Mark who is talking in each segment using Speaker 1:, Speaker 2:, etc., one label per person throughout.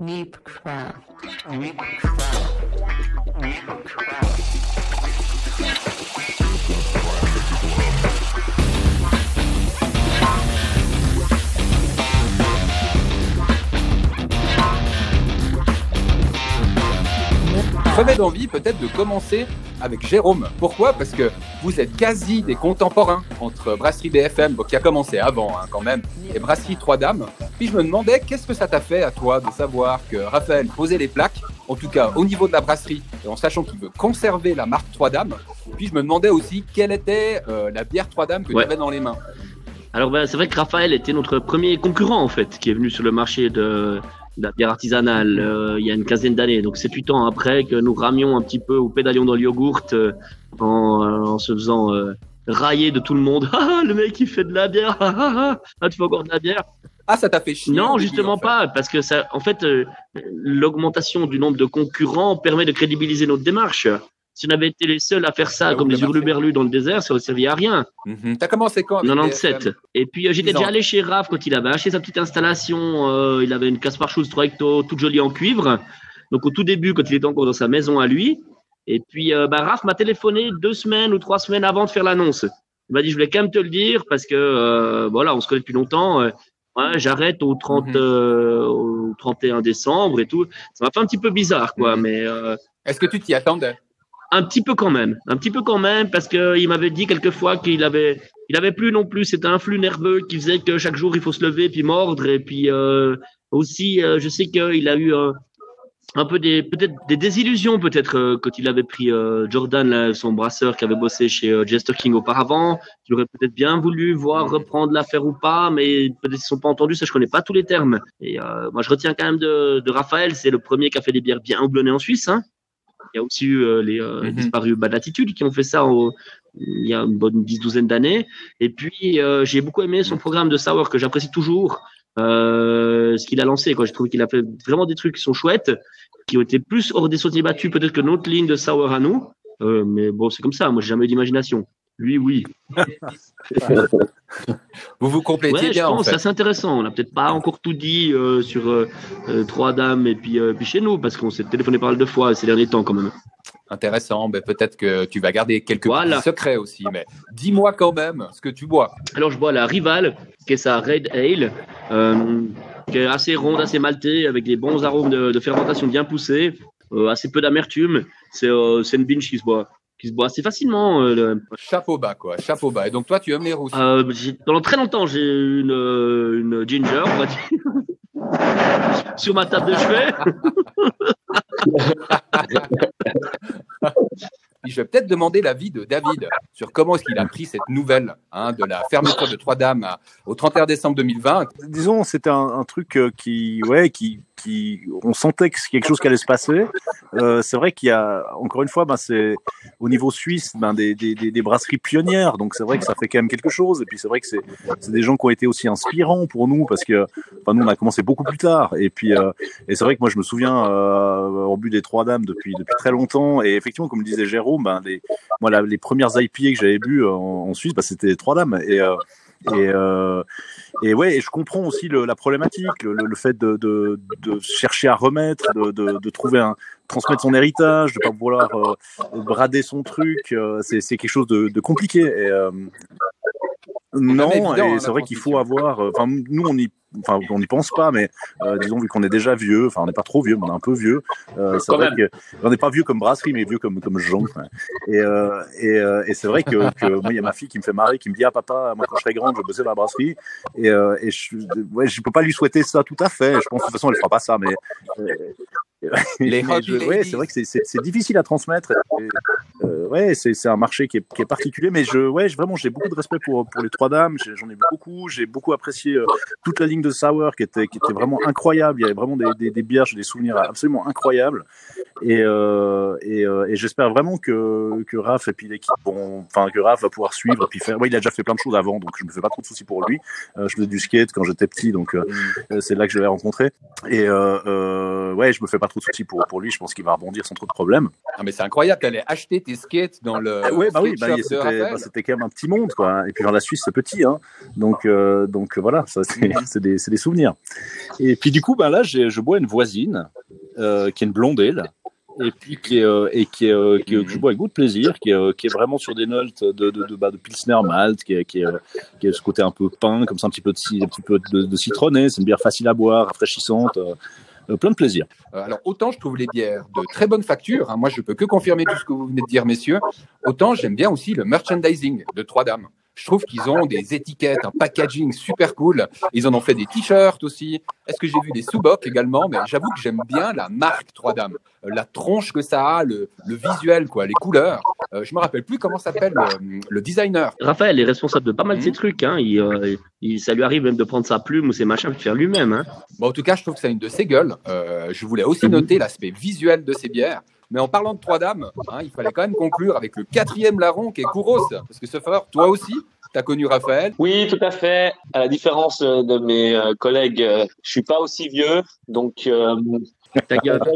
Speaker 1: Neepcraft.
Speaker 2: J'avais d'envie peut-être de commencer avec Jérôme. Pourquoi? Parce que vous êtes quasi des contemporains entre Brasserie BFM, qui a commencé avant hein, quand même, et Brasserie Trois Dames. Puis je me demandais qu'est-ce que ça t'a fait à toi de savoir que Raphaël posait les plaques, en tout cas au niveau de la brasserie, et en sachant qu'il veut conserver la marque Trois Dames. Puis je me demandais aussi quelle était euh, la bière Trois Dames que
Speaker 3: Ouais.
Speaker 2: tu avais dans les mains?
Speaker 3: Alors ben, c'est vrai que Raphaël était notre premier concurrent en fait, qui est venu sur le marché de, de la bière artisanale euh, il y a une quinzaine d'années. Donc c'est huit ans après que nous ramions un petit peu ou pédalions dans le yogourt euh, en, euh, en se faisant euh, railler de tout le monde. Ah le mec il fait de la bière, ah, ah, tu fais encore de la bière.
Speaker 2: Ah, ça t'a fait chier
Speaker 3: Non,
Speaker 2: début,
Speaker 3: justement
Speaker 2: en fait.
Speaker 3: pas, parce que ça, en fait, euh, l'augmentation du nombre de concurrents permet de crédibiliser notre démarche. Si on avait été les seuls à faire ça
Speaker 2: Ah,
Speaker 3: comme
Speaker 2: l'avez
Speaker 3: hurluberlus dans le désert, ça ne servait à rien.
Speaker 2: Mhm. T'as commencé quand avec
Speaker 3: 97.
Speaker 2: BFM?
Speaker 3: Et puis euh, j'étais déjà allé chez Raph quand il avait acheté sa petite installation. euh, il avait une Caspar Schulz 3 hecto toute jolie en cuivre. Donc au tout début, quand il était encore dans sa maison à lui. Et puis bah, Raph m'a téléphoné deux semaines ou trois semaines avant de faire l'annonce. Il m'a dit je voulais quand même te le dire parce que euh, voilà, on se connaît depuis longtemps. euh, ouais, j'arrête au 30
Speaker 2: Mhm.
Speaker 3: euh, au 31 décembre et tout. Ça m'a fait un petit peu bizarre quoi,
Speaker 2: Mhm.
Speaker 3: mais euh,
Speaker 2: Est-ce que tu t'y attendais?
Speaker 3: Un petit peu quand même, un petit peu quand même, parce que il m'avait dit quelquefois qu'il avait, il avait plus non plus, c'était un flux nerveux qui faisait que chaque jour il faut se lever puis mordre, et puis euh, aussi, euh, je sais qu'il a eu euh, un peu des, peut-être des désillusions peut-être euh, quand il avait pris euh, Jordan, là, son brasseur qui avait bossé chez euh, Jester King auparavant, qui aurait peut-être bien voulu voir reprendre l'affaire ou pas, mais peut-être ils sont pas entendus, ça je connais pas tous les termes. Et moi je retiens quand même de, de Raphaël, c'est le premier qui a fait des bières bien houblonnées en Suisse, hein. Il y a aussi eu les
Speaker 2: Mhm.
Speaker 3: disparus Bad Attitude qui ont fait ça au- il y a une bonne dix douzaine d'années. Et puis j'ai beaucoup aimé son programme de sour que j'apprécie toujours. Euh, ce qu'il a lancé, quoi. J'ai trouvé qu'il a fait vraiment des trucs qui sont chouettes, qui ont été plus hors des sentiers battus peut-être que notre ligne de sour à nous. Euh, mais bon, c'est comme ça. Moi, j'ai jamais eu d'imagination. Lui, oui.
Speaker 2: Vous vous complétiez
Speaker 3: Ouais, je
Speaker 2: en
Speaker 3: pense,
Speaker 2: fait.
Speaker 3: ça c'est intéressant. On n'a peut-être pas encore tout dit euh, sur trois dames et puis, puis chez nous, parce qu'on s'est téléphoné pas mal de fois ces derniers temps quand même.
Speaker 2: Intéressant. Ben, peut-être que tu vas garder quelques
Speaker 3: Voilà.
Speaker 2: secrets aussi. Mais dis-moi quand même ce que tu bois.
Speaker 3: Alors je bois la Rival, qui est sa Red Ale, euh, qui est assez ronde, assez maltée, avec des bons arômes de, de fermentation bien poussés, euh, assez peu d'amertume. C'est euh, une binge qui se boit, qui se boit assez facilement. euh, le-
Speaker 2: Chapeau bas, quoi. Chapeau bas. Et donc, toi, tu aimes les rousses.
Speaker 3: Euh, pendant très longtemps, j'ai eu une, euh, une ginger, on va dire, sur ma table de chevet.
Speaker 2: Je vais peut-être demander l'avis de David sur comment est-ce qu'il a pris cette nouvelle hein, de la fermeture de Trois-Dames à- au 31 décembre 2020.
Speaker 4: disons, c'était un, un truc euh, qui, ouais, qui, on sentait que quelque chose qui allait se passer. Euh, c'est vrai qu'il y a, encore une fois, ben c'est au niveau suisse, ben des, des, des, brasseries pionnières. Donc c'est vrai que ça fait quand même quelque chose. Et puis c'est vrai que c'est, des gens qui ont été aussi inspirants pour nous parce que, enfin, nous on a commencé beaucoup plus tard. Et puis, euh, et c'est vrai que moi je me souviens euh, au but des trois dames depuis depuis très longtemps. Et effectivement, comme disait Jérôme, ben les, moi les premières IPA que j'avais bu en, Suisse, ben, c'était trois dames. Et et, euh, et ouais, et je comprends aussi le, la problématique, le, fait de, de, de chercher à remettre, de, de, trouver un transmettre son héritage, de pas vouloir euh, brader son truc, euh, c'est c'est quelque chose de, compliqué. Et, euh, non,
Speaker 2: évident, hein,
Speaker 4: et
Speaker 2: la
Speaker 4: c'est vrai qu'il faut
Speaker 2: transition.
Speaker 4: avoir. Enfin, nous on y, enfin on n'y pense pas, mais euh, disons vu qu'on est déjà vieux, enfin on n'est pas trop vieux, mais on est un peu vieux. Euh, c'est
Speaker 3: Quand
Speaker 4: vrai que on n'est pas vieux comme brasserie, mais vieux comme comme gens. quoi. Et euh, et, euh, et c'est vrai que, que moi il y a ma fille qui me fait marrer, qui me dit ah papa, moi quand je serai grande, je vais bosser dans la brasserie. Et, euh, et je, ouais, je peux pas lui souhaiter ça tout à fait. Je pense de toute façon elle fera pas ça, mais euh,
Speaker 2: Les
Speaker 4: je- ouais, c'est vrai que c'est- c'est c'est difficile à transmettre. Et, euh, ouais, c'est un marché qui est, qui est particulier, mais je, ouais, vraiment, j'ai beaucoup de respect pour pour les trois dames. J'en ai beaucoup. J'ai beaucoup apprécié euh, toute la ligne de sour qui était qui était vraiment incroyable. Il y avait vraiment des des, bières, j'ai des souvenirs absolument incroyables. Et, euh, euh, et j'espère vraiment que, que Raph et puis l'équipe vont, enfin que Raph va pouvoir suivre et puis faire. Ouais, il a déjà fait plein de choses avant, donc je me fais pas trop de soucis pour lui. Je faisais du skate quand j'étais petit, donc c'est là que je l'ai rencontré. Et ouais, je me fais pas trop de soucis pour pour lui. Je pense qu'il va rebondir sans trop de problèmes.
Speaker 2: Ah, mais c'est incroyable, t'allais acheter tes skates dans le
Speaker 4: Ah ouais, bah oui,
Speaker 2: skate
Speaker 4: bah,
Speaker 2: de
Speaker 4: c'était bah, quand même un petit monde, quoi. Et puis dans la Suisse, c'est petit, hein. Donc, euh, donc voilà, ça c'est des, des souvenirs. Et puis du coup, bah là, je bois une voisine euh, qui est une blondelle. Et puis qui est, euh, et qui est, euh, qui est- que je bois avec beaucoup de plaisir, qui est, euh, qui est vraiment sur des notes de, de, de, bah, de pilsner malt, qui est, qui est, euh, qui est ce côté un peu pain, comme ça un petit peu de, un petit peu de, de citronné. C'est une bière facile à boire, rafraîchissante, euh, euh, plein de plaisir.
Speaker 2: Euh, Alors, autant je trouve les bières de très bonne facture, hein, moi je peux que confirmer tout ce que vous venez de dire, messieurs, autant j'aime bien aussi le merchandising de Trois Dames. Je trouve qu'ils ont des étiquettes, un packaging super cool. Ils en ont fait des t-shirts aussi. Est-ce que j'ai vu des sous-bocs également? Mais j'avoue que j'aime bien la marque Trois Dames. Euh, La tronche que ça a, le, le visuel, quoi, les couleurs. Euh, je me rappelle plus comment s'appelle le, le designer.
Speaker 3: Raphaël est responsable de pas mal de ces trucs. Hein. Il, euh, il- ça lui arrive même de prendre sa plume ou ses machins et de faire lui-même. Hein.
Speaker 2: Bon, en tout cas, je trouve que c'est une de ses gueules. Euh, je voulais aussi
Speaker 3: Mhm.
Speaker 2: noter l'aspect visuel de ces bières. Mais en parlant de trois dames, hein, il fallait quand même conclure avec le quatrième larron qui est Kouros. Parce que ce fort, toi aussi, tu as connu Raphaël.
Speaker 5: Oui, tout à fait. À la différence euh, de mes euh, collègues, euh, je suis pas aussi vieux, donc euh,
Speaker 3: Ta gueule.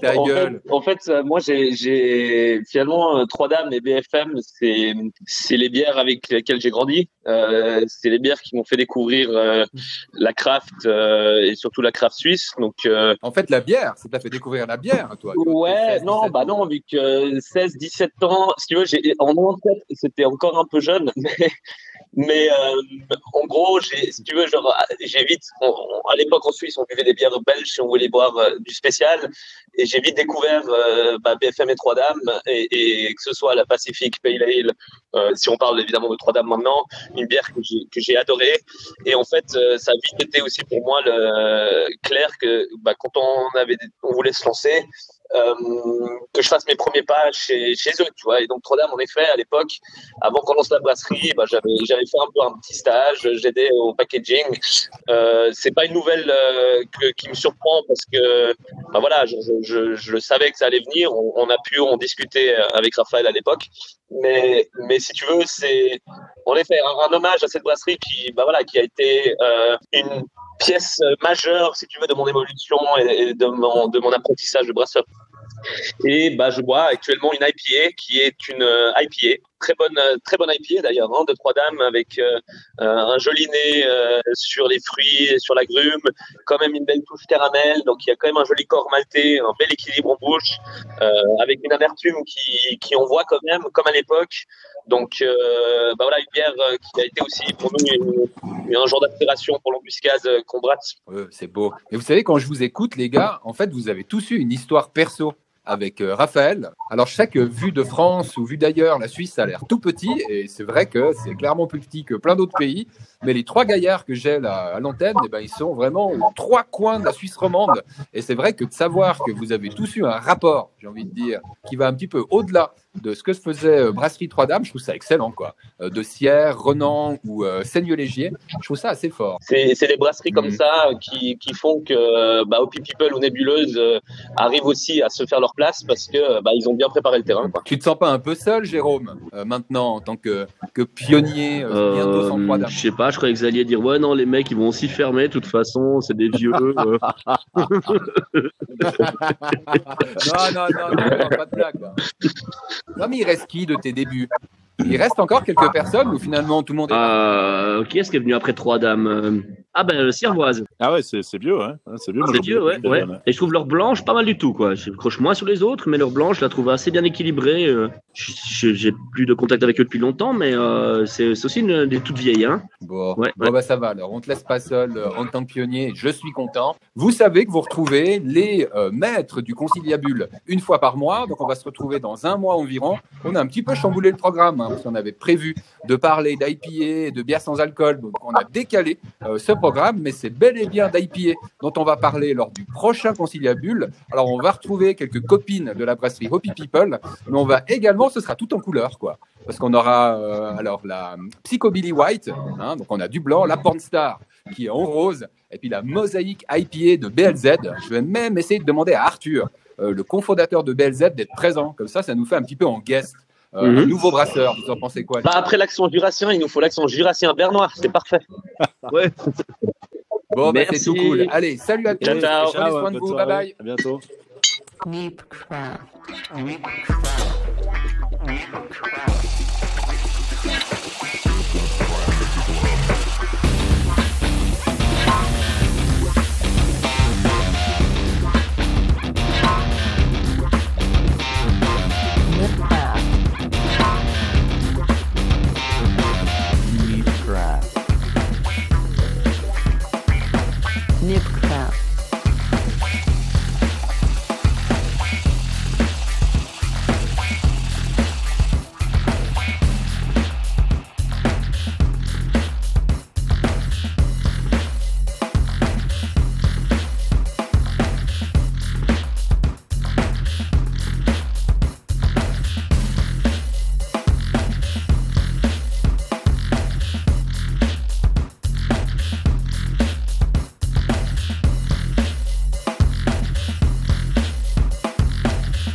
Speaker 2: Ta
Speaker 5: en fait, en fait, euh, moi, j'ai, finalement euh, Trois Dames et BFM, c'est c'est les bières avec lesquelles j'ai grandi. Euh, c'est les bières qui m'ont fait découvrir euh, la craft euh, et surtout la craft suisse. Donc
Speaker 2: En fait, la bière, ça t'a fait découvrir la bière, toi.
Speaker 5: Ouais,
Speaker 2: 16,
Speaker 5: non,
Speaker 2: 17
Speaker 5: bah non, vu que 16, 17 ans, si tu veux, j'ai, en 97, c'était encore un peu jeune, mais, mais en gros, j'ai, si tu veux, genre, j'ai vite, on- on- à l'époque en Suisse, on buvait des bières belges si on voulait boire du spécial, et j'ai vite découvert euh, bah, BFM et Trois Dames, et, et que ce soit la Pacific Pale Ale, euh, si on parle évidemment de Trois Dames maintenant, une bière que j'ai, adorée, et en fait, euh, ça a vite été aussi pour moi le, clair que bah, quand on avait, on voulait se lancer, euh, que je fasse mes premiers pas chez, chez eux, tu vois. Et donc, Trois-Dames, en effet, à l'époque, avant qu'on lance la brasserie, bah, j'avais, j'avais fait un peu un petit stage, j'aidais au packaging. Euh, c'est pas une nouvelle euh, que, qui me surprend parce que, bah voilà, je, je, je, je savais que ça allait venir. On, on a pu en discuter avec Raphaël à l'époque. Mais, mais si tu veux, c'est en effet un, un hommage à cette brasserie qui, bah voilà, qui a été euh, une pièce majeure, si tu veux, de mon évolution et, et de mon, de mon apprentissage de brasseur. Et bah, je bois actuellement une IPA qui est une euh, IPA, très bonne, euh, très bonne IPA d'ailleurs, hein, de trois dames avec euh, euh, un joli nez sur les fruits, et sur l'agrume, quand même une belle touche caramel, donc il y a quand même un joli corps maltais, un bel équilibre en bouche, avec une amertume qui, qui on voit quand même, comme à l'époque. Donc bah voilà, une bière qui a été aussi pour nous un genre d'inspiration pour l'embuscade qu'on brasse.
Speaker 2: C'est beau. Et vous savez, quand je vous écoute, les gars, en fait, vous avez tous eu une histoire perso avec euh, Raphaël. Alors, chaque euh, vue de France ou vue d'ailleurs, la Suisse a l'air tout petit, et c'est vrai que c'est clairement plus petit que plein d'autres pays. Mais les trois gaillards que j'ai là à l'antenne, eh ben, ils sont vraiment aux trois coins de la Suisse romande. Et c'est vrai que de savoir que vous avez tous eu un rapport, j'ai envie de dire, qui va un petit peu au-delà de ce que se faisait euh, Brasserie Trois-Dames, je trouve ça excellent, quoi. Euh, de Sierre, Renan ou euh, je trouve ça assez fort.
Speaker 5: C'est c'est des brasseries comme
Speaker 2: Mhm.
Speaker 5: ça qui, qui font que bah, Hopi People ou Nébuleuse euh, arrivent aussi à se faire leur place parce que bah, ils ont bien préparé le terrain. Quoi.
Speaker 2: Tu te sens pas un peu seul, Jérôme, euh, maintenant, en tant que, que pionnier, euh, bientôt sans
Speaker 3: Euh,
Speaker 2: trois dames
Speaker 3: je sais pas, je croyais que vous alliez dire ouais non les mecs ils vont aussi fermer de toute façon, c'est des vieux. euh.
Speaker 2: Non, non, non, non, non, pas de blague. là. Non, mais il reste qui de tes débuts? Il reste encore quelques personnes ou finalement tout le monde est.
Speaker 3: Euh, qui est-ce qui est venu après trois dames? Euh, Ah ben le Siervoise.
Speaker 4: Ah ouais, c'est c'est vieux, hein. C'est vieux. moi,
Speaker 3: C'est
Speaker 4: j'ai
Speaker 3: vieux,
Speaker 4: oublié
Speaker 3: ouais, ouais.
Speaker 4: jeune.
Speaker 3: Et je trouve leur blanche pas mal du tout, quoi. Je croche moins sur les autres, mais leur blanche, je la trouve assez bien équilibrée. euh. J'ai plus de contact avec eux depuis longtemps, mais euh, c'est c'est aussi une des toutes vieilles, hein.
Speaker 2: Bon,
Speaker 3: Ouais,
Speaker 2: bon
Speaker 3: ouais.
Speaker 2: bah ça va. Alors, on te laisse pas seul euh, en tant que pionnier. Je suis content. Vous savez que vous retrouvez les euh, maîtres du conciliabule une fois par mois. Donc, on va se retrouver dans un mois environ. On a un petit peu chamboulé le programme hein, parce qu'on avait prévu de parler d'IPA et de bière sans alcool. Donc, on a décalé euh, ce programme, mais c'est bel et bien d'IPA dont on va parler lors du prochain conciliabule. Alors, on va retrouver quelques copines de la brasserie Hopi People, mais on va également, ce sera tout en couleur, quoi parce qu'on aura euh, alors la Psychobilly White, hein, donc on a du blanc, la Pornstar, qui est en rose, et puis la mosaïque IPA de BLZ. Je vais même essayer de demander à Arthur, euh, le cofondateur de BLZ, d'être présent. Comme ça, ça nous fait un petit peu en guest. Euh,
Speaker 3: Mhm.
Speaker 2: Un nouveau brasseur, vous en pensez quoi
Speaker 5: Bah, après l'accent jurassien, il nous faut l'accent jurassien bernois. C'est parfait.
Speaker 3: Ouais.
Speaker 2: Bon, bah, c'est tout cool. Allez, salut à tous.
Speaker 5: Ciao, ciao.
Speaker 2: Prenez soin de vous. Bye bye.
Speaker 4: À bientôt.
Speaker 1: Weep